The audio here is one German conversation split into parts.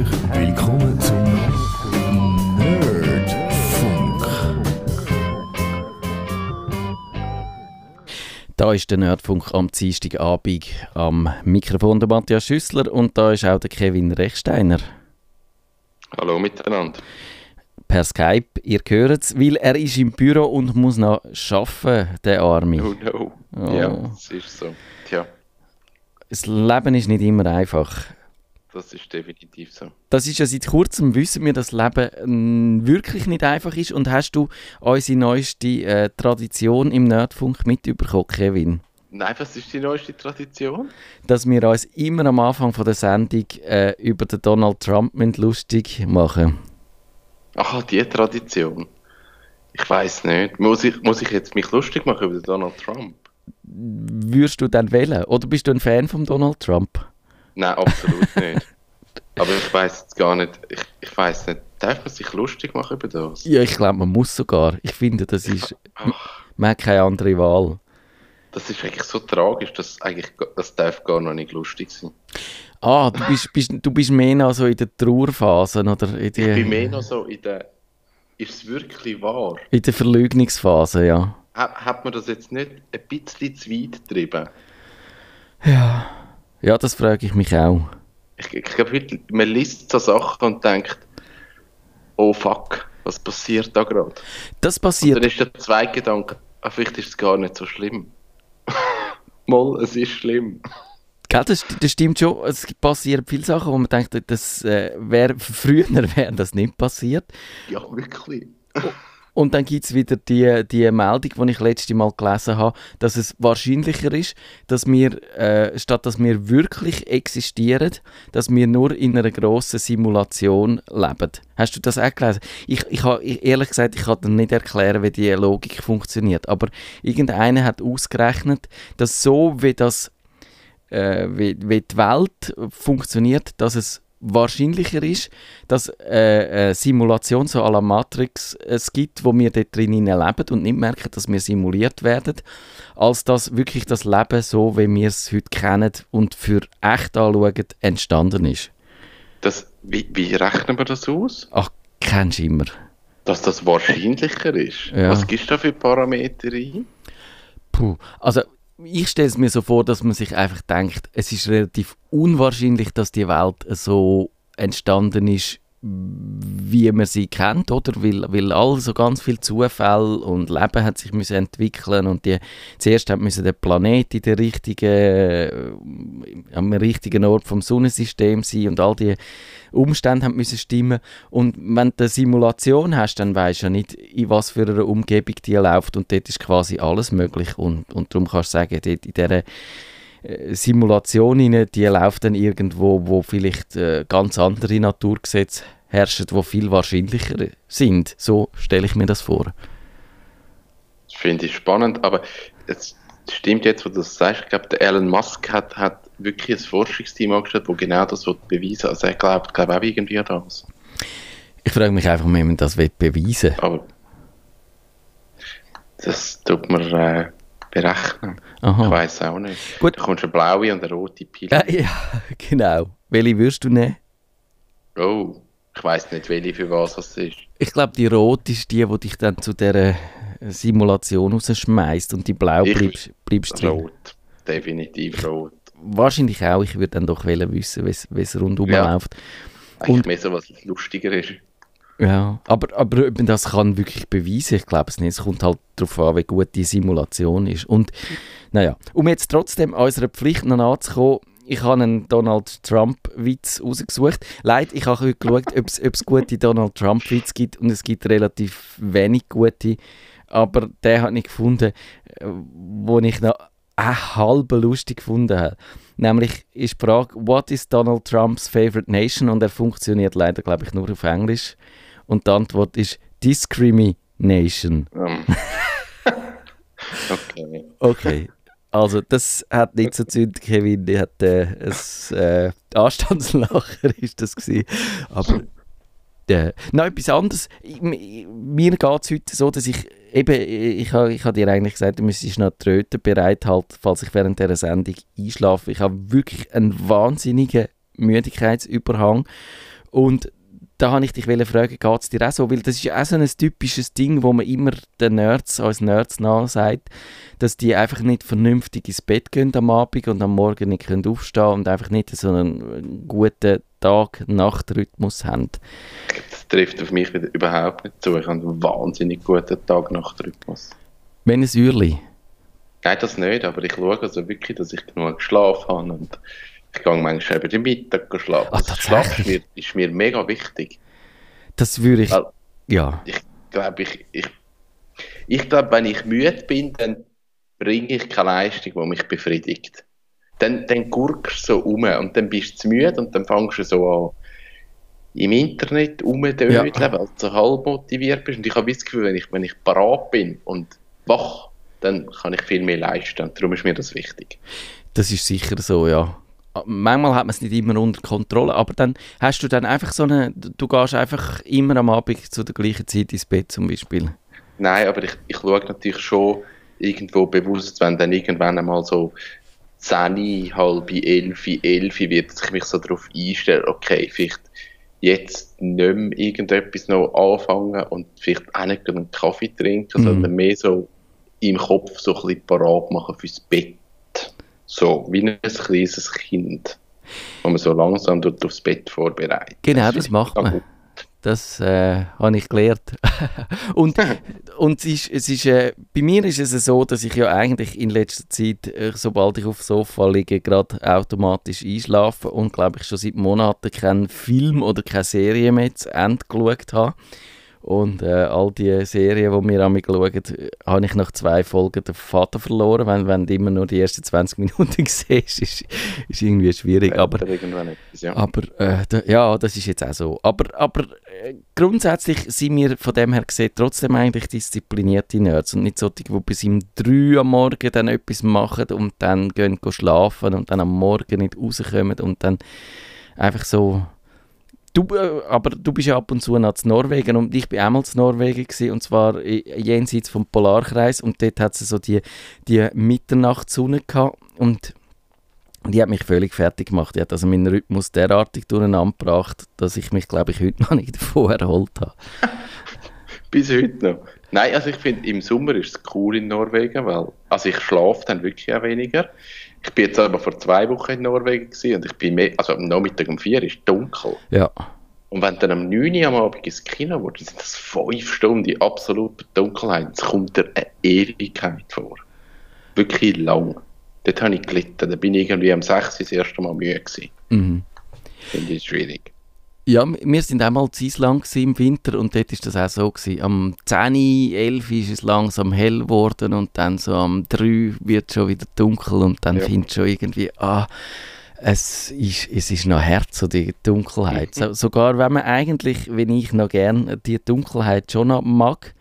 herzlich willkommen zum Nerdfunk. Da ist der Nerdfunk am Dienstagabend am Mikrofon der Matthias Schüssler und da ist auch der Kevin Rechsteiner Hallo miteinander. per Skype. Ihr hört es, weil er ist im Büro und muss noch arbeiten, der Arme. Oh no. Oh. Ja, das ist so. Tja, Das Leben ist nicht immer einfach. Das ist definitiv so. Das ist ja seit kurzem, wissen wir, dass das Leben mm, wirklich nicht einfach ist. Und hast du unsere neueste äh, Tradition im Nerdfunk mitbekommen, Kevin? Nein, was ist die neueste Tradition? Dass wir uns immer am Anfang von der Sendung äh, über den Donald Trump lustig machen Ach, die Tradition. Ich weiß nicht. Muss ich, muss ich jetzt mich lustig machen über den Donald Trump? Würdest du dann wählen? Oder bist du ein Fan von Donald Trump? Nein, absolut nicht. Aber ich weiß jetzt gar nicht. Ich, ich weiß nicht. Darf man sich lustig machen über das? Ja, ich glaube, man muss sogar. Ich finde, das ist. Ach, Man hat keine andere Wahl. das ist eigentlich so tragisch, dass eigentlich das darf gar noch nicht lustig sein. Ah, du bist, bist, du bist mehr noch so in der Trauerphase oder in Ich bin mehr noch so in der. Ist es wirklich wahr? in der Verleugnungsphase, ja. Hat, hat man das jetzt nicht ein bisschen zu weit getrieben? Ja, das frage ich mich auch. Ich, ich glaube, heute, man liest so Sachen und denkt, oh fuck, was passiert da gerade? Das Dann passiert. ist der zweite Gedanke, ah, vielleicht ist es gar nicht so schlimm. Moll, es ist schlimm. Gell, das, das stimmt schon. Es passieren viele Sachen, wo man denkt, das äh, wär, früher wäre das nicht passiert. Ja, wirklich. Und dann gibt es wieder die, die Meldung, die ich letztes Mal gelesen habe, dass es wahrscheinlicher ist, dass wir, äh, statt dass wir wirklich existieren, dass wir nur in einer grossen Simulation leben. Hast du das auch gelesen? Ich, ich, ha- ich, ehrlich gesagt, ich kann dir nicht erklären, wie die Logik funktioniert. Aber irgendeiner hat ausgerechnet, dass so wie, das, äh, wie, wie die Welt funktioniert, dass es wahrscheinlicher ist, dass äh, eine Simulation so à la Matrix es gibt, wo wir dort drinnen leben und nicht merken, dass wir simuliert werden, als dass wirklich das Leben so, wie wir es heute kennen und für echt anschauen, entstanden ist. Das, wie, wie rechnen wir das aus? Ach, kennst du immer. Dass das wahrscheinlicher ist? Ja. Was gibst du da für Parameter ein? Puh. Also, ich stelle es mir so vor, dass man sich einfach denkt, es ist relativ unwahrscheinlich, dass die Welt so entstanden ist, wie man sie kennt, oder? Weil, weil all so ganz viel Zufall und Leben hat sich müssen entwickeln und die zuerst hat müssen der Planet in der richtigen, äh, am richtigen Ort vom Sonnensystem sein und all die Umstände haben müssen stimmen. Und wenn du eine Simulation hast, dann weißt du ja nicht, in was für einer Umgebung die läuft. Und dort ist quasi alles möglich. Und, und darum kannst du sagen, dort in dieser Simulation rein, die läuft dann irgendwo, wo vielleicht äh, ganz andere Naturgesetze herrschen, die viel wahrscheinlicher sind. So stelle ich mir das vor. Das finde ich spannend, aber es stimmt jetzt, wo du das sagst. Ich glaube, der Elon Musk hat, hat wirklich ein Forschungsteam angestellt, das genau das will beweisen Also er glaubt, glaube auch irgendwie an das. Ich frage mich einfach, wie man das will beweisen Aber das tut man äh, berechnen. Ich Aha. weiß auch nicht. Gut. Da kommst du eine blaue und eine rote Pille. Äh, ja, genau. Welche würdest du nehmen? Oh, ich weiß nicht, welche für was das ist. Ich glaube, die rote ist die, die dich dann zu dieser Simulation rausschmeißt und die blau Ich- bleibst, bleibst drin. Rot. Definitiv rot. Wahrscheinlich auch. Ich würde dann doch wissen, wie es rundum Ja. läuft. Eigentlich Und- mehr so, was lustiger ist. Ja, aber, aber ob man das kann wirklich beweisen, ich glaube es nicht. Es kommt halt darauf an, wie gut die Simulation ist. Und naja, um jetzt trotzdem unserer Pflicht noch nachzukommen, ich habe einen Donald Trump-Witz rausgesucht. Leider, ich habe heute geschaut, ob es gute Donald Trump-Witze gibt und es gibt relativ wenig gute. Aber den habe ich gefunden, äh, wo ich noch eine halbe lustig gefunden habe. Nämlich ist die Frage, what is Donald Trumps favorite nation? Und er funktioniert leider, glaube ich, nur auf Englisch. Und die Antwort ist Discrimination. Ähm. okay. Okay. Also, das hat nicht so zündet, Kevin. Die hat äh, ein äh, Anstandslacher, ist das gewesen. Aber äh, noch etwas anderes. Ich, mi- mir geht es heute so, dass ich eben, ich habe ich ha dir eigentlich gesagt, du müsstest noch die Tröte bereithalten, falls ich während dieser Sendung einschlafe. Ich habe wirklich einen wahnsinnigen Müdigkeitsüberhang. Und da habe ich dich fragen, geht es dir auch so? Weil das ist ja auch so ein typisches Ding, wo man immer den Nerds, als Nerds nachsagt, dass die einfach nicht vernünftig ins Bett gehen am Abend und am Morgen nicht können aufstehen und einfach nicht so einen guten Tag-Nacht-Rhythmus haben. Das trifft auf mich überhaupt nicht zu. Ich habe einen wahnsinnig guten Tag-Nacht-Rhythmus. Wenn es Uhrli? Nein, das nicht, aber ich schaue also wirklich, dass ich genug geschlafen habe und ich gehe manchmal eben den Mittag schlafen. Ach, das Schlaf ist mir, ist mir mega wichtig. Das würde ich, Weil, ja. Ich glaube, ich, ich, ich glaube, wenn ich müde bin, dann bringe ich keine Leistung, die mich befriedigt. Dann, dann gurkst du so um und dann bist du zu müde und dann fängst du so an, im Internet rumdödeln, ja. weil du so halb motiviert bist. Und ich habe das Gefühl, wenn ich, wenn ich parat bin und wach, dann kann ich viel mehr leisten. Und darum ist mir das wichtig. Das ist sicher so, ja manchmal hat man es nicht immer unter Kontrolle, aber dann hast du dann einfach so eine, du gehst einfach immer am Abend zu der gleichen Zeit ins Bett zum Beispiel. Nein, aber ich, ich schaue natürlich schon irgendwo bewusst, wenn dann irgendwann einmal so 10, halb 11, 11 wird, dass ich mich so darauf einstelle, okay, vielleicht jetzt nicht mehr irgendetwas noch anfangen und vielleicht auch nicht einen Kaffee trinken, mhm. sondern mehr so im Kopf so ein bisschen parat machen fürs Bett. So, wie ein kleines Kind, wo man so langsam dort aufs Bett vorbereitet. Genau, das, das macht man. Das äh, habe ich gelernt. und und es ist, es ist, äh, bei mir ist es so, dass ich ja eigentlich in letzter Zeit, äh, sobald ich aufs Sofa liege, gerade automatisch einschlafe und glaube ich schon seit Monaten keinen Film oder keine Serie mehr zu Ende geschaut habe. Und äh, all die Serien, die wir an schauen, habe ich nach zwei Folgen den Vater verloren. Wenn, wenn du immer nur die ersten 20 Minuten siehst, ist, ist irgendwie schwierig. Aber, etwas, ja, aber äh, da, ja, das ist jetzt auch so. Aber, aber äh, grundsätzlich sind wir von dem her gesehen trotzdem eigentlich disziplinierte Nerds und nicht solche, die bis um 3 am Morgen dann etwas machen und dann gehen schlafen und dann am Morgen nicht rauskommen und dann einfach so Du, äh, aber du bist ja ab und zu nach Norwegen und ich bin einmal in Norwegen gewesen, und zwar jenseits vom Polarkreis und dort hat es so die, die Mitternachtssonne gehabt und die hat mich völlig fertig gemacht. Die hat also meinen Rhythmus derartig durcheinander gebracht, dass ich mich, glaube ich, heute noch nicht davon erholt habe. Bis heute noch? Nein, also ich finde, im Sommer ist es cool in Norwegen, weil also ich schlafe dann wirklich auch weniger. Ich bin jetzt aber vor zwei Wochen in Norwegen gewesen und ich bin mehr, also am Nachmittag um vier ist dunkel. Ja. Und wenn dann am 9 Uhr am Abend ins Kino wurde, sind das fünf Stunden in absoluter Dunkelheit. Es kommt dir eine Ewigkeit vor. Wirklich lang. Dort habe ich gelitten. Da bin ich irgendwie am 6 das erste Mal müde gewesen. Mhm. Finde ich schwierig. Ja, wir sind einmal zu Island im Winter und dort war das auch so. Gewesen. Am 10, 11 ist es langsam hell geworden und dann so am 3 wird es schon wieder dunkel und dann ja. findest du schon irgendwie, ah, es ist, es ist noch Herz, so die Dunkelheit. So, sogar wenn man eigentlich, wenn ich noch gern die Dunkelheit schon noch mag,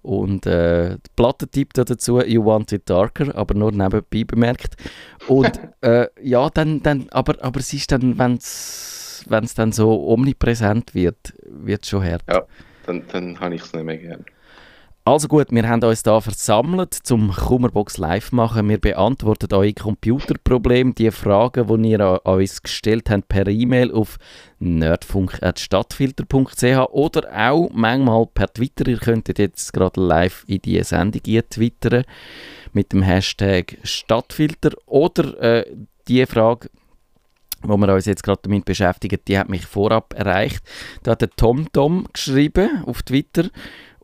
und äh, die Platte tippt dazu You Want It Darker, aber nur nebenbei bemerkt. Und äh, ja, dann, dann aber, aber es ist dann, wenn es es dann so omnipräsent wird, wird es schon hart. Ja, dann, dann habe ich es nicht mehr gern. Also gut, wir haben uns da versammelt zum Kummerbox Live machen. Wir beantworten eure Computerprobleme, die Fragen, die ihr an uns gestellt habt, per E-Mail auf nerdfunk.stadtfilter.ch oder auch manchmal per Twitter. Ihr könntet jetzt gerade live in die Sendung twittern mit dem Hashtag Stadtfilter oder äh, die Frage wo wir uns jetzt gerade damit beschäftigen, die hat mich vorab erreicht. Da hat der TomTom geschrieben auf Twitter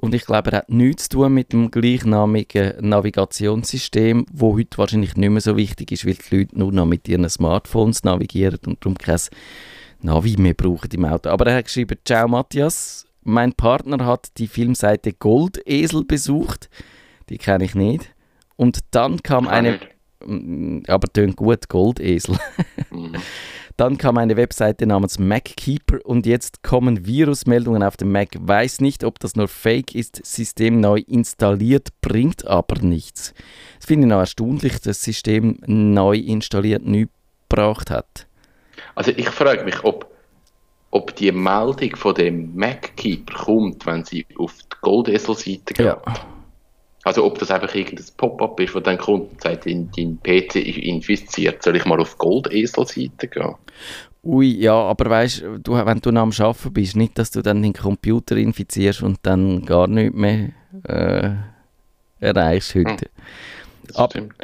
und ich glaube, er hat nichts zu tun mit dem gleichnamigen Navigationssystem, wo heute wahrscheinlich nicht mehr so wichtig ist, weil die Leute nur noch mit ihren Smartphones navigieren und darum kein Navi mehr brauchen im Auto. Aber er hat geschrieben, Ciao Matthias, mein Partner hat die Filmseite Goldesel besucht, die kenne ich nicht. Und dann kam eine... Aber tönt gut, Goldesel. mhm. Dann kam eine Webseite namens MacKeeper und jetzt kommen Virusmeldungen auf dem Mac. Weiß nicht, ob das nur Fake ist. System neu installiert, bringt aber nichts. Das finde ich noch erstaunlich, dass das System neu installiert nichts gebraucht hat. Also ich frage mich, ob, ob die Meldung von dem MacKeeper kommt, wenn sie auf die Goldesel-Seite geht. Ja. Also ob das einfach irgendein Pop-up ist, wo dann kommt und sagt, dein, dein PC ist infiziert, soll ich mal auf Goldesel-Seite gehen? Ui, ja, aber weißt du, wenn du noch am Arbeiten bist, nicht, dass du dann den Computer infizierst und dann gar nichts mehr äh, erreichst heute. Das stimmt.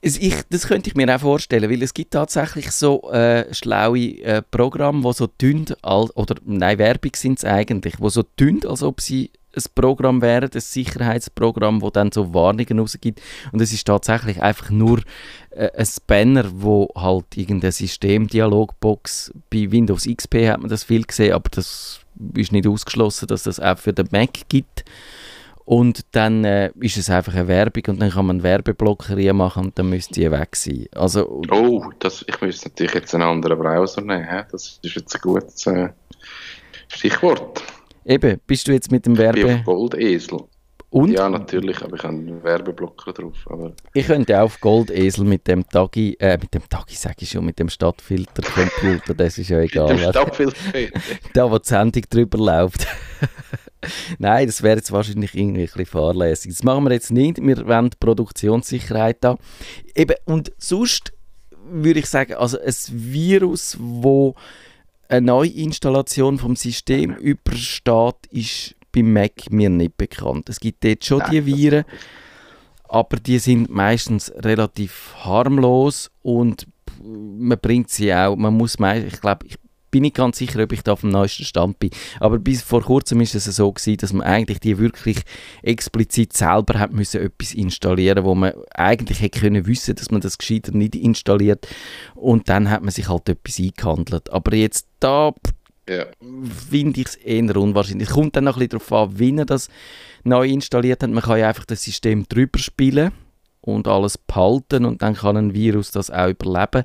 Es, ich, das könnte ich mir auch vorstellen, weil es gibt tatsächlich so äh, schlaue äh, Programme, die so al- oder nein, Werbung sind es eigentlich, die so tun, als ob sie ein Programm wären, ein Sicherheitsprogramm, wo dann so Warnungen rausgibt. Und es ist tatsächlich einfach nur äh, ein Banner, wo halt irgendeine Systemdialogbox, bei Windows XP hat man das viel gesehen, aber das ist nicht ausgeschlossen, dass das auch für den Mac gibt. Und dann äh, ist es einfach eine Werbung und dann kann man einen machen und dann müsste die weg sein. Also, Oh, das, ich müsste natürlich jetzt einen anderen Browser nehmen. hä? Das ist jetzt ein gutes äh, Stichwort. Eben, bist du jetzt mit dem Ich bin Werbe... auf Goldesel. Und Ja, natürlich, aber ich habe einen Werbeblocker drauf. Aber ich könnte auch auf Goldesel mit dem Tagi, äh, mit dem Tagi sage ich schon, mit dem Stadtfilter-Computer, das ist ja egal. Dem was- Stadtfilter. da, wo die Sendung drüber läuft. Nein, das wäre jetzt wahrscheinlich irgendwie ein bisschen fahrlässig. Das machen wir jetzt nicht. Wir wollen die Produktionssicherheit da. Eben, und sonst würde ich sagen, also ein Virus, wo eine Neuinstallation vom System übersteht, ist beim Mac mir nicht bekannt. Es gibt dort schon die Viren, aber die sind meistens relativ harmlos und man bringt sie auch, man muss mei- ich glaube, ich bin nicht ganz sicher, ob ich da auf dem neuesten Stand bin, aber bis vor kurzem ist es so gewesen, dass man eigentlich die wirklich explizit selber hat müssen etwas installieren, wo man eigentlich hätte können wissen, dass man das gescheiter nicht installiert und dann hat man sich halt etwas eingehandelt. Aber jetzt da Ja. finde ich es eher unwahrscheinlich. Es kommt dann noch ein bisschen darauf an, wie er das neu installiert hat. Man kann ja einfach das System drüber spielen und alles behalten und dann kann ein Virus das auch überleben.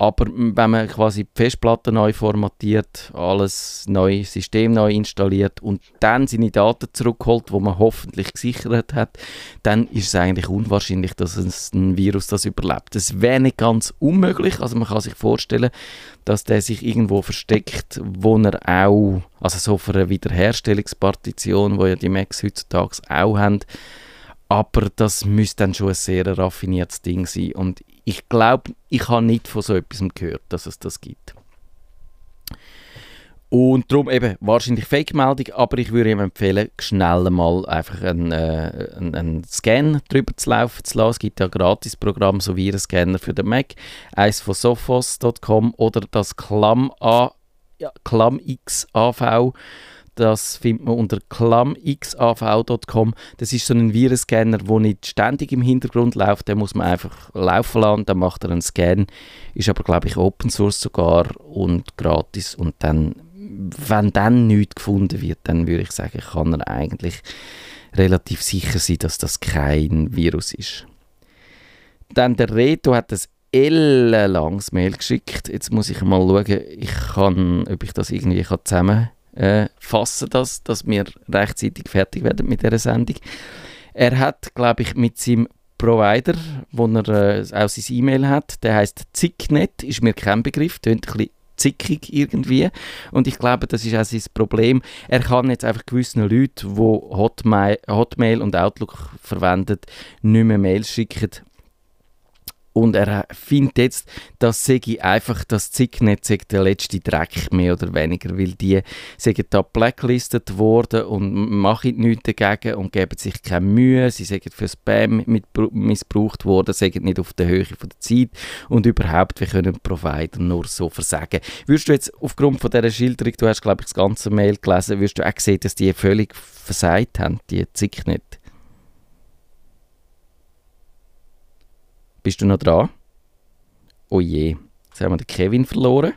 Aber wenn man quasi die Festplatte neu formatiert, alles neu, System neu installiert und dann seine Daten zurückholt, wo man hoffentlich gesichert hat, dann ist es eigentlich unwahrscheinlich, dass es ein Virus das überlebt. Das wäre nicht ganz unmöglich. Also man kann sich vorstellen, dass der sich irgendwo versteckt, wo er auch, also so für eine Wiederherstellungspartition, wo ja die Macs heutzutage auch haben, aber das müsste dann schon ein sehr raffiniertes Ding sein. Und ich glaube, ich habe nicht von so etwas gehört, dass es das gibt. Und darum eben wahrscheinlich Fake-Meldung, aber ich würde ihm empfehlen, schnell mal einfach einen, äh, einen, einen Scan drüber zu laufen zu lassen. Es gibt ja gratis Programm so wie einen Scanner für den Mac, eins von sophos.com oder das Clam, A, ja, ClamXAV. Das findet man unter clamxav.com. Das ist so ein Virenscanner, der nicht ständig im Hintergrund läuft. Den muss man einfach laufen lassen, dann macht er einen Scan. Ist aber, glaube ich, Open Source sogar und gratis. Und dann, wenn dann nichts gefunden wird, dann würde ich sagen, kann er eigentlich relativ sicher sein, dass das kein Virus ist. Dann der Reto hat das ellenlanges Mail geschickt. Jetzt muss ich mal schauen, ich kann, ob ich das irgendwie kann zusammen äh, fassen, dass, dass wir rechtzeitig fertig werden mit dieser Sendung. Er hat, glaube ich, mit seinem Provider, wo er äh, auch sein E-Mail hat, der heißt Zicknet, ist mir kein Begriff, tönt ein bisschen zickig irgendwie. Und ich glaube, das ist auch sein Problem. Er kann jetzt einfach gewissen Leuten, die Hotmail, Hotmail und Outlook verwenden, nicht mehr Mails schicken. Und er findet jetzt, dass sei einfach das Zicknet der letzte Dreck, mehr oder weniger, weil die sind da blacklisted worden und machen nichts dagegen und geben sich keine Mühe. Sie sind für Spam missbraucht worden, sind nicht auf der Höhe von der Zeit und überhaupt, wir können Provider nur so versagen. Würdest du jetzt aufgrund von dieser Schilderung, du hast glaube ich das ganze Mail gelesen, würdest du auch sehen, dass die völlig versagt haben, die Zicknet? Bist du noch dran? Oh je, jetzt haben wir den Kevin verloren.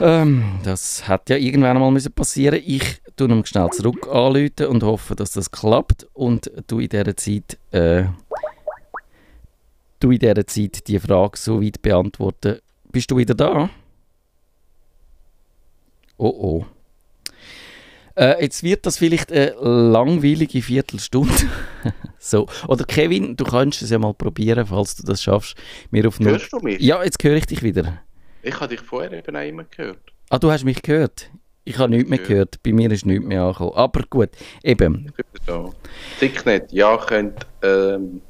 Ähm, das hat ja irgendwann einmal müssen passieren. Ich tue ihm schnell zurück anrufen und hoffe, dass das klappt. Und du in dieser Zeit, äh, du in dieser Zeit die Frage so weit beantworten. Bist du wieder da? Oh oh. Äh, jetzt wird das vielleicht eine langweilige Viertelstunde. so. Oder Kevin, du kannst es ja mal probieren, falls du das schaffst. Mir auf Hörst du mich? Ja, jetzt höre ich dich wieder. Ich habe dich vorher eben auch immer gehört. Ah, du hast mich gehört. Ich habe nichts mehr gehört. Bei mir ist nichts mehr angekommen. Aber gut, eben. Da. Zicknet, ja, könnt. Ähm,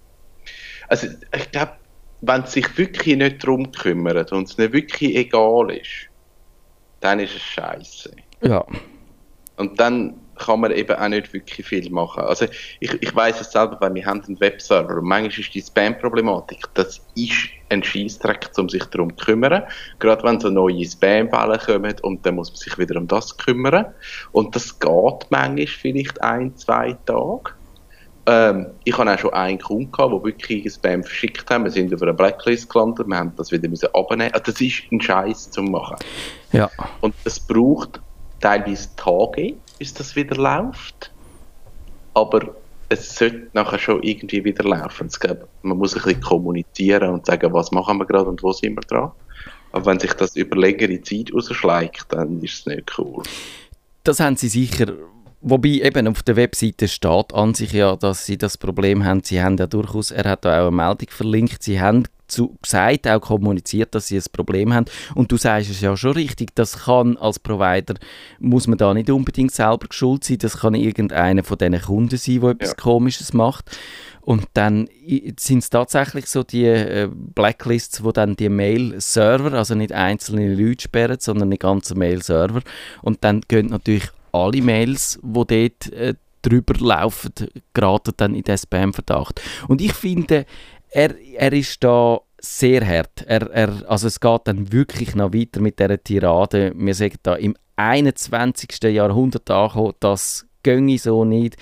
also, ich glaube, wenn es sich wirklich nicht darum kümmert und es nicht wirklich egal ist, dann ist es scheiße. Ja. Und dann kann man eben auch nicht wirklich viel machen. Also ich, ich weiß es selber, weil wir haben einen Webserver und manchmal ist die Spam-Problematik, das ist ein Scheißdreck, um sich darum zu kümmern. Gerade wenn so neue Spam-Wellen kommen und dann muss man sich wieder um das kümmern. Und das geht manchmal vielleicht ein, zwei Tage. Ähm, ich habe auch schon einen Kunden gehabt, der wirklich ein Spam verschickt haben. Wir sind auf einer Blacklist gelandet, wir haben das wieder müssen abnehmen. Also das ist ein Scheiß zu machen. Ja. Und es braucht teilweise Tage, bis das wieder läuft. Aber es sollte nachher schon irgendwie wieder laufen. Gibt, man muss ein bisschen kommunizieren und sagen, was machen wir gerade und wo sind wir dran. Aber wenn sich das über längere Zeit rausschleicht, dann ist es nicht cool. Das haben Sie sicher Wobei eben auf der Webseite steht an sich ja, dass sie das Problem haben. Sie haben ja durchaus, er hat da auch eine Meldung verlinkt, sie haben zu, gesagt, auch kommuniziert, dass sie ein Problem haben. Und du sagst es ja schon richtig, das kann als Provider, muss man da nicht unbedingt selber geschuld sein, das kann irgendeiner von diesen Kunden sein, der etwas ja. Komisches macht. Und dann sind es tatsächlich so die äh, Blacklists, wo dann die Mail-Server, also nicht einzelne Leute sperren, sondern die ganzen Mail-Server. Und dann gehen natürlich alle Mails, die dort äh, drüber laufen, geraten dann in den Spam-Verdacht. Und ich finde, er, er ist da sehr hart. Er, er, also es geht dann wirklich noch weiter mit dieser Tirade. Wir sagen da im 21. Jahrhundert angekommen, das ginge so nicht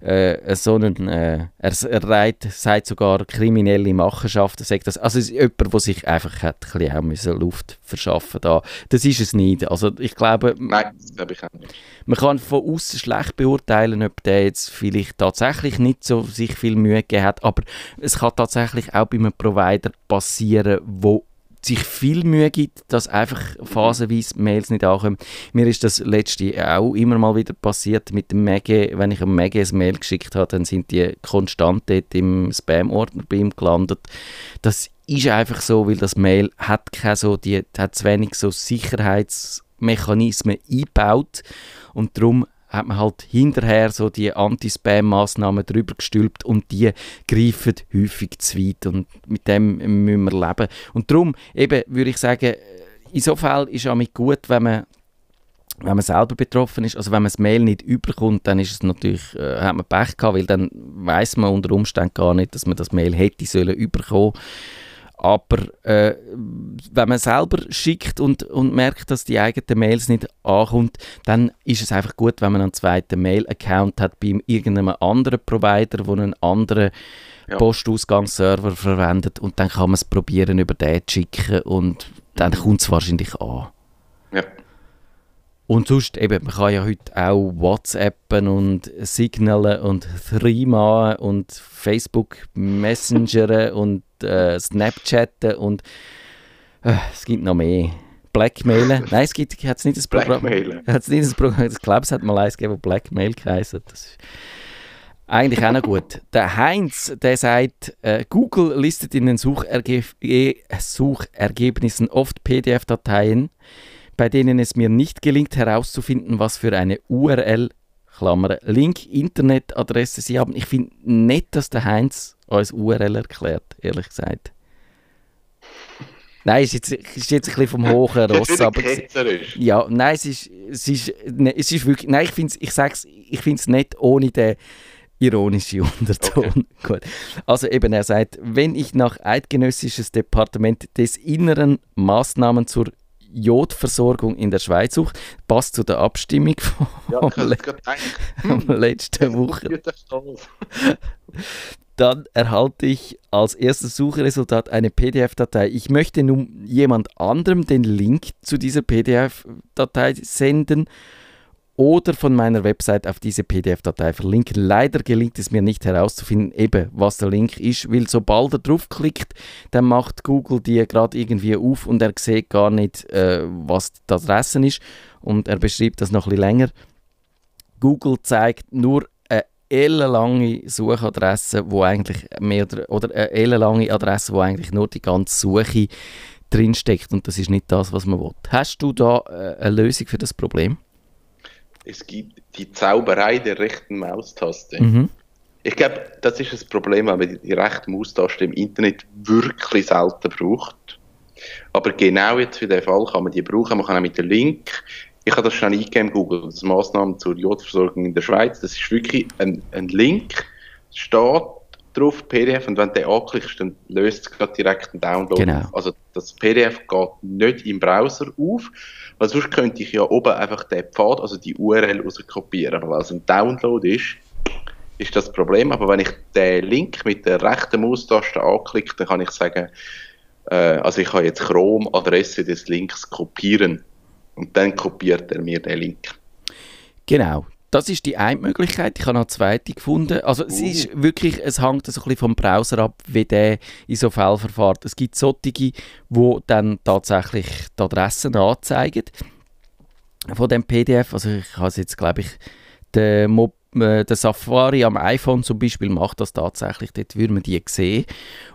äh, so einen, äh, er, er reit, sagt sogar kriminelle Machenschaften, sagt das, also es ist jemand, der sich einfach hat ein bisschen auch müssen Luft verschaffen da. Das ist es nicht. Also ich glaube, Nein, das glaube ich auch nicht. Man kann von außen schlecht beurteilen, ob der jetzt vielleicht tatsächlich nicht so sich viel Mühe gegeben hat, aber es kann tatsächlich auch bei einem Provider passieren, wo sich viel Mühe gibt, dass einfach phasenweise Mails nicht ankommen. Mir ist das letzte auch immer mal wieder passiert mit dem Mege. Wenn ich einem Mege ein Mail geschickt habe, dann sind die konstant dort im Spam-Ordner bei ihm gelandet. Das ist einfach so, weil das Mail hat keine so, die hat zu wenig so Sicherheitsmechanismen eingebaut und darum hat man halt hinterher so die Anti-Spam-Massnahmen drüber gestülpt und die greifen häufig zu weit und mit dem müssen wir leben. Und darum eben würde ich sagen, in so Fall ist es auch gut, wenn man wenn man selber betroffen ist, also wenn man das Mail nicht überkommt, dann ist es natürlich, äh, hat man Pech gehabt, weil dann weiß man unter Umständen gar nicht, dass man das Mail hätte sollen überkommen. Aber äh, wenn man selber schickt und, und merkt, dass die eigenen Mails nicht ankommt, dann ist es einfach gut, wenn man einen zweiten Mail-Account hat bei irgendeinem anderen Provider, der einen anderen ja. Postausgangsserver verwendet und dann kann man es probieren, über den zu schicken und dann kommt es wahrscheinlich an. Ja. Und sonst, eben, man kann ja heute auch WhatsAppen und Signalen und Threema und Facebook Messenger und äh, Snapchatten und äh, es gibt noch mehr. Blackmailen. Nein, es gibt hat's nicht das Programm. Hat's nicht das Programm. Ich glaube, es hat mal eins gegeben, das Blackmail geheißen. Das ist eigentlich auch noch gut. Der Heinz, der sagt, äh, Google listet in den Sucherge Suchergebnissen oft PDF-Dateien, bei denen es mir nicht gelingt herauszufinden, was für eine URL, Klammer, Link, Internetadresse sie haben. Ich finde nicht, dass der Heinz uns URL erklärt, ehrlich gesagt. Nein, es ist jetzt, ist jetzt ein bisschen vom hohen Ross, aber... Ja, nein, es ist, es ist, ne, es ist wirklich... Nein, ich finde es, ich sag's, ich finde es nicht ohne den ironischen Unterton. Okay. Gut. Also eben, er sagt, wenn ich nach eidgenössisches Departement des Inneren Maßnahmen zur Jodversorgung in der Schweiz sucht. Passt zu der Abstimmung von ja, le hm, letzten Woche. Dann erhalte ich als erstes Suchresultat eine PDF-Datei. Ich möchte nun jemand anderem den Link zu dieser PDF-Datei senden oder von meiner Website auf diese PDF-Datei verlinken. Leider gelingt es mir nicht herauszufinden, eben was der Link ist, weil sobald er draufklickt, dann macht Google die gerade irgendwie auf und er sieht gar nicht, äh, was die Adresse ist und er beschreibt das noch bisschen länger. Google zeigt nur eine ellenlange Suchadresse, wo eigentlich mehr oder, oder eine ellenlange Adresse, wo eigentlich nur die ganze Suche drinsteckt und das ist nicht das, was man will. Hast du da äh, eine Lösung für das Problem? Es gibt die Zauberei der rechten Maustaste. Mhm. Ich glaube, das ist das Problem, wenn man die rechte Maustaste im Internet wirklich selten braucht. Aber genau jetzt für den Fall kann man die brauchen. Man kann auch mit dem Link, ich habe das schon eingegeben, Google, das Maßnahmen zur Jodversorgung in der Schweiz. Das ist wirklich ein, ein Link, steht drauf, PDF, und wenn du den anklickst, dann löst es gerade direkt einen Download. Genau. Also das PDF geht nicht im Browser auf, weil sonst könnte ich ja oben einfach den Pfad, also die URL rauskopieren. Aber weil es ein Download ist, ist das Problem. Aber wenn ich den Link mit der rechten Maustaste anklicke, dann kann ich sagen, äh, also ich kann jetzt Chrome-Adresse des Links kopieren. Und dann kopiert er mir den Link. Genau. Das ist die eine Möglichkeit. Ich habe noch eine zweite gefunden. Also es ist wirklich, es hängt so ein bisschen vom Browser ab, wie der in so Fällen verfährt. Es gibt solche, die dann tatsächlich die Adressen anzeigen von dem PDF. Also ich habe jetzt, glaube ich, der, Mo äh, der Safari am iPhone zum Beispiel macht das tatsächlich. Dort würde man die sehen.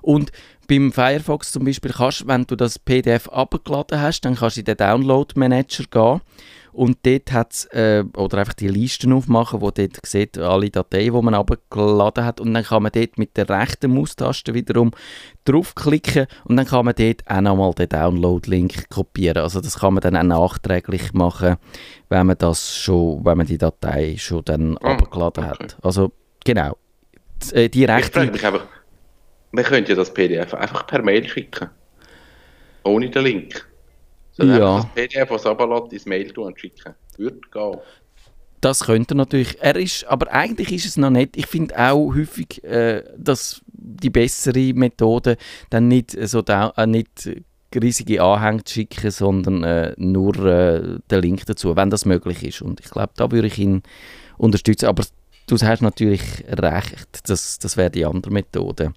Und beim Firefox zum Beispiel kannst, wenn du das PDF abgeladen hast, dann kannst du in den Download Manager gehen und dort hat äh, oder einfach die Listen aufmachen, wo dort sieht alle Dateien, die man abgeladen hat und dann kann man dort mit der rechten Maustaste wiederum draufklicken und dann kann man dort auch nochmal den Download-Link kopieren. Also das kann man dann auch nachträglich machen, wenn man das schon, wenn man die Datei schon dann oh, abgeladen okay. hat. Also genau. Die, äh, die rechte... Ich mich einfach, man könnte ja das PDF einfach per Mail schicken. Ohne den Link. So ja. das PDF, was runterlässt, ins Mail tun und schicken. Würde gehen. Das könnte natürlich. Er ist, aber eigentlich ist es noch nicht. Ich finde auch häufig, äh, dass die bessere Methode dann nicht so da, äh, nicht riesige Anhänge zu schicken, sondern äh, nur äh, den Link dazu, wenn das möglich ist. Und ich glaube, da würde ich ihn unterstützen. Aber du hast natürlich recht, das, das wäre die andere Methode.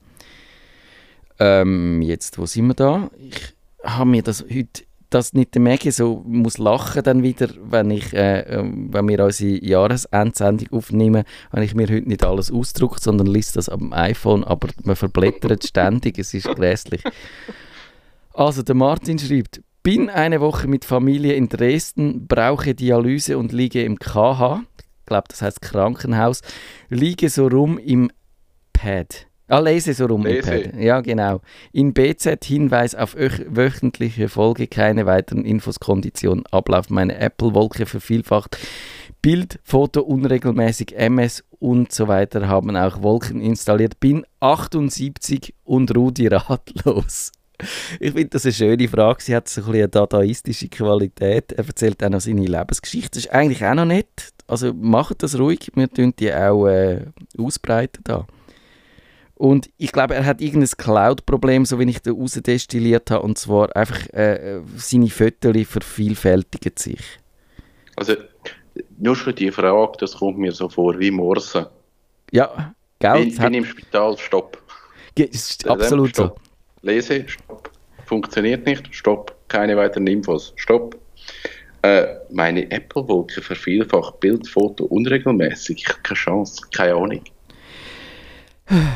Ähm, jetzt, wo sind wir da? Ich habe mir das heute dass nicht der Maggie so muss lachen dann wieder, wenn ich, äh, ähm, wenn wir unsere Jahresendsendung aufnehmen, wenn ich mir heute nicht alles ausdrucke, sondern liest das am iPhone, aber man verblättert ständig, es ist grässlich. Also der Martin schreibt, bin eine Woche mit Familie in Dresden, brauche Dialyse und liege im KH, ich glaube das heißt Krankenhaus, liege so rum im Pad. Ah, lese so rum. Lese. Ja, genau. In BZ Hinweis auf wöchentliche Folge, keine weiteren Infos, Kondition, Ablauf. Meine Apple-Wolke vervielfacht. Bild, Foto unregelmäßig, MS und so weiter haben auch Wolken installiert. Bin 78 und Rudi ratlos. Ich finde das eine schöne Frage. Sie hat so ein eine dadaistische Qualität. Er erzählt auch noch seine Lebensgeschichte. Das ist eigentlich auch noch nett. Also macht das ruhig. Wir tun die auch äh, ausbreiten da. Und ich glaube, er hat irgendein Cloud-Problem, so wie ich da rausdestilliert habe. Und zwar einfach, äh, seine Fotos vervielfältigen sich. Also, nur schon die Frage, das kommt mir so vor wie Morse. Ja, gell? Ich bin im Spital, stopp. Ist absolut stopp. so. Lese, stopp. Funktioniert nicht, stopp. Keine weiteren Infos, stopp. Äh, meine Apple-Wolke vervielfacht Bild, Foto unregelmäßig. Keine Chance, keine Ahnung.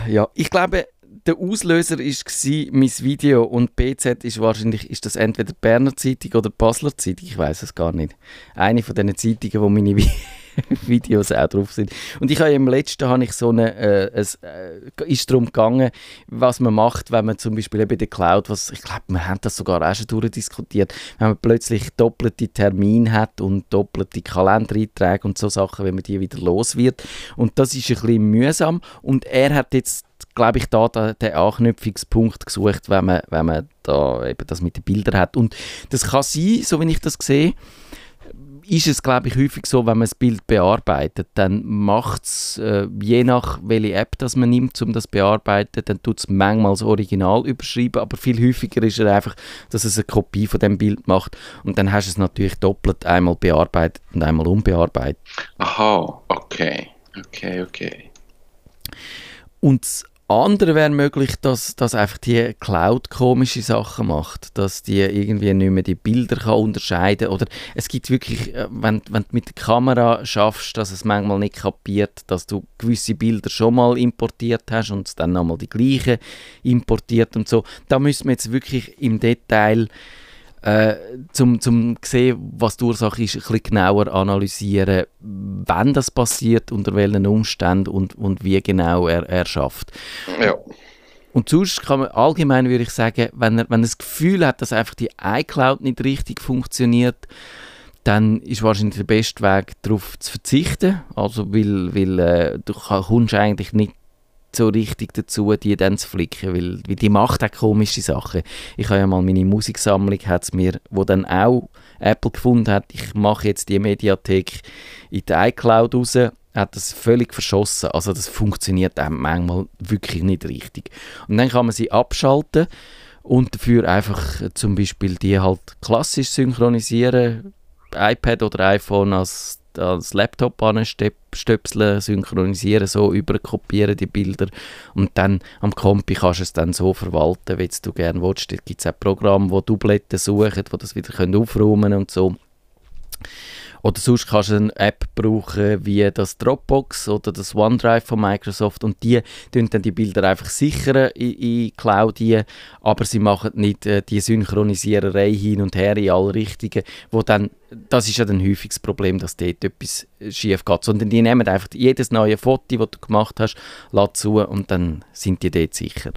Ja, ich glaube, der Auslöser war mein Video und BZ ist wahrscheinlich ist das entweder Berner Zeitung oder Basler Zeitung, ich weiß es gar nicht. Eine von diesen Zeitungen, wo meine Videos auch drauf sind. Und ich habe im letzten habe ich so eine, äh, es äh, ist darum gegangen, was man macht, wenn man zum Beispiel bei der Cloud, was ich glaube, wir haben das sogar auch schon durchdiskutiert, wenn man plötzlich doppelte Termine hat und doppelte Kalendereinträge und so Sachen, wenn man die wieder los wird. Und das ist ein bisschen mühsam. Und er hat jetzt glaube ich, da den Anknüpfungspunkt gesucht, wenn man, wenn man da eben das mit den Bildern hat. Und das kann sein, so wie ich das sehe, ist es, glaube ich, häufig so, wenn man das Bild bearbeitet, dann macht es, äh, je nach welche App das man nimmt, um das zu bearbeiten, dann tut es manchmal das Original überschreiben, aber viel häufiger ist es einfach, dass es eine Kopie von dem Bild macht und dann hast du es natürlich doppelt einmal bearbeitet und einmal unbearbeitet. Aha, okay, okay, okay. Und das andere wäre möglich, dass, dass einfach die Cloud komische Sachen macht, dass die irgendwie nicht mehr die Bilder kann unterscheiden oder es gibt wirklich, äh, wenn, wenn du mit der Kamera schaffst, dass es manchmal nicht kapiert, dass du gewisse Bilder schon mal importiert hast und dann nochmal die gleichen importiert und so, da müssen wir jetzt wirklich im Detail äh, zum, zum sehen, was die Ursache ist, ein bisschen genauer analysieren, wann das passiert, unter welchen Umständen und, und wie genau er, er schafft. Ja. Und sonst kann man allgemein würde ich sagen, wenn er, wenn er das Gefühl hat, dass einfach die iCloud nicht richtig funktioniert, dann ist wahrscheinlich der beste Weg, darauf zu verzichten. Also, weil, weil äh, du kommst eigentlich nicht so richtig dazu, die dann zu flicken, weil, weil die macht auch komische Sachen. Ich habe ja mal meine Musiksammlung, hat's mir, wo dann auch Apple gefunden hat, ich mache jetzt die Mediathek in die iCloud raus, hat das völlig verschossen. Also das funktioniert auch manchmal wirklich nicht richtig. Und dann kann man sie abschalten und dafür einfach zum Beispiel die halt klassisch synchronisieren, iPad oder iPhone als als Laptop anstöpseln, synchronisieren, so überkopieren die Bilder und dann am Kompi kannst du es dann so verwalten, wie du gerne willst. Da gibt es auch Programme, die Dubletten suchen, die das wieder aufräumen können und so. Oder sonst kannst du eine App brauchen wie das Dropbox oder das OneDrive von Microsoft und die tun dann die Bilder einfach sichern in, in Cloud hier, aber sie machen nicht äh, die Synchronisiererei hin und her in alle Richtungen, wo dann, das ist ja dann häufig das Problem, dass dort etwas schief geht, sondern die nehmen einfach jedes neue Foto, das du gemacht hast, laden zu und dann sind die dort sicher.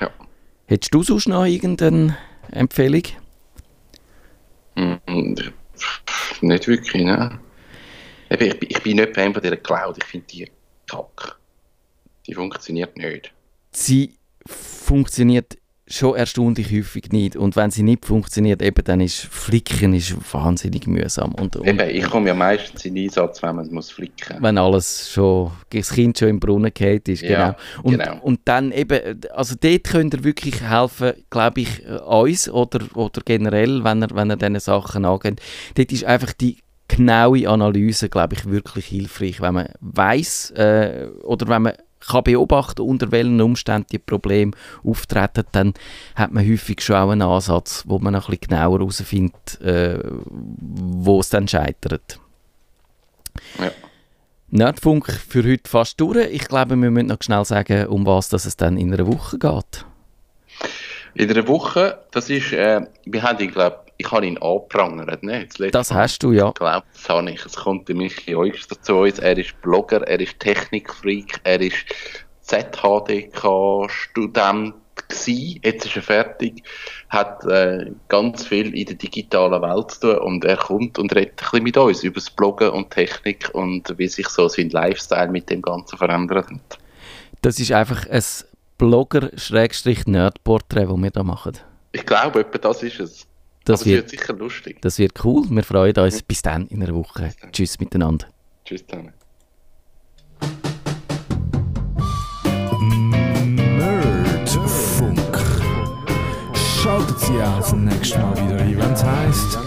Ja. Hättest du sonst noch irgendeine Empfehlung? Mm, nicht wirklich, ne? Ich, ich bin nicht Fan von dieser Cloud, ich finde die kack. Die funktioniert nicht. Sie funktioniert schon erstaunlich häufig nicht. Und wenn sie nicht funktioniert, eben, dann ist Flicken ist wahnsinnig mühsam. Und, und eben, ich komme ja meistens in Einsatz, wenn man muss flicken Wenn alles schon, das Kind schon im Brunnen geht ist, Ja, genau. Und, genau. und dann eben, also dort könnt ihr wirklich helfen, glaube ich, äh, uns oder, oder generell, wenn ihr, wenn ihr diesen Sachen angeht. Dort ist einfach die genaue Analyse, glaube ich, wirklich hilfreich, wenn man weiß äh, oder wenn man kann beobachten, unter welchen Umständen die Probleme auftreten, dann hat man häufig schon auch einen Ansatz, wo man ein bisschen genauer herausfindet, äh, wo es dann scheitert. Ja. Nerdfunk für heute fast durch. Ich glaube, wir müssen noch schnell sagen, um was dass es dann in einer Woche geht. In einer Woche, das ist, äh, wir haben ihn, glaube ich, habe ihn angeprangert, ne? Das, hast du, ja. Ich glaube, das habe ich. Es kommt der Michi Eugster zu uns. Er ist Blogger, er ist Technikfreak, er ist ZHDK-Student. Jetzt ist er fertig, hat äh, ganz viel in der digitalen Welt zu tun und er kommt und redet ein bisschen mit uns über das Bloggen und Technik und wie sich so sein Lifestyle mit dem Ganzen verändert hat. Das ist einfach ein Blogger-Nerd-Porträt, das wir da machen. Ich glaube, etwa das ist es. Das wird, wird sicher lustig. das wird cool. Wir freuen uns. Bis dann in einer Woche. Tschüss miteinander. Tschüss zusammen. Nerdfunk. Schaltet Sie auch das nächste Mal wieder ein, wenn es heisst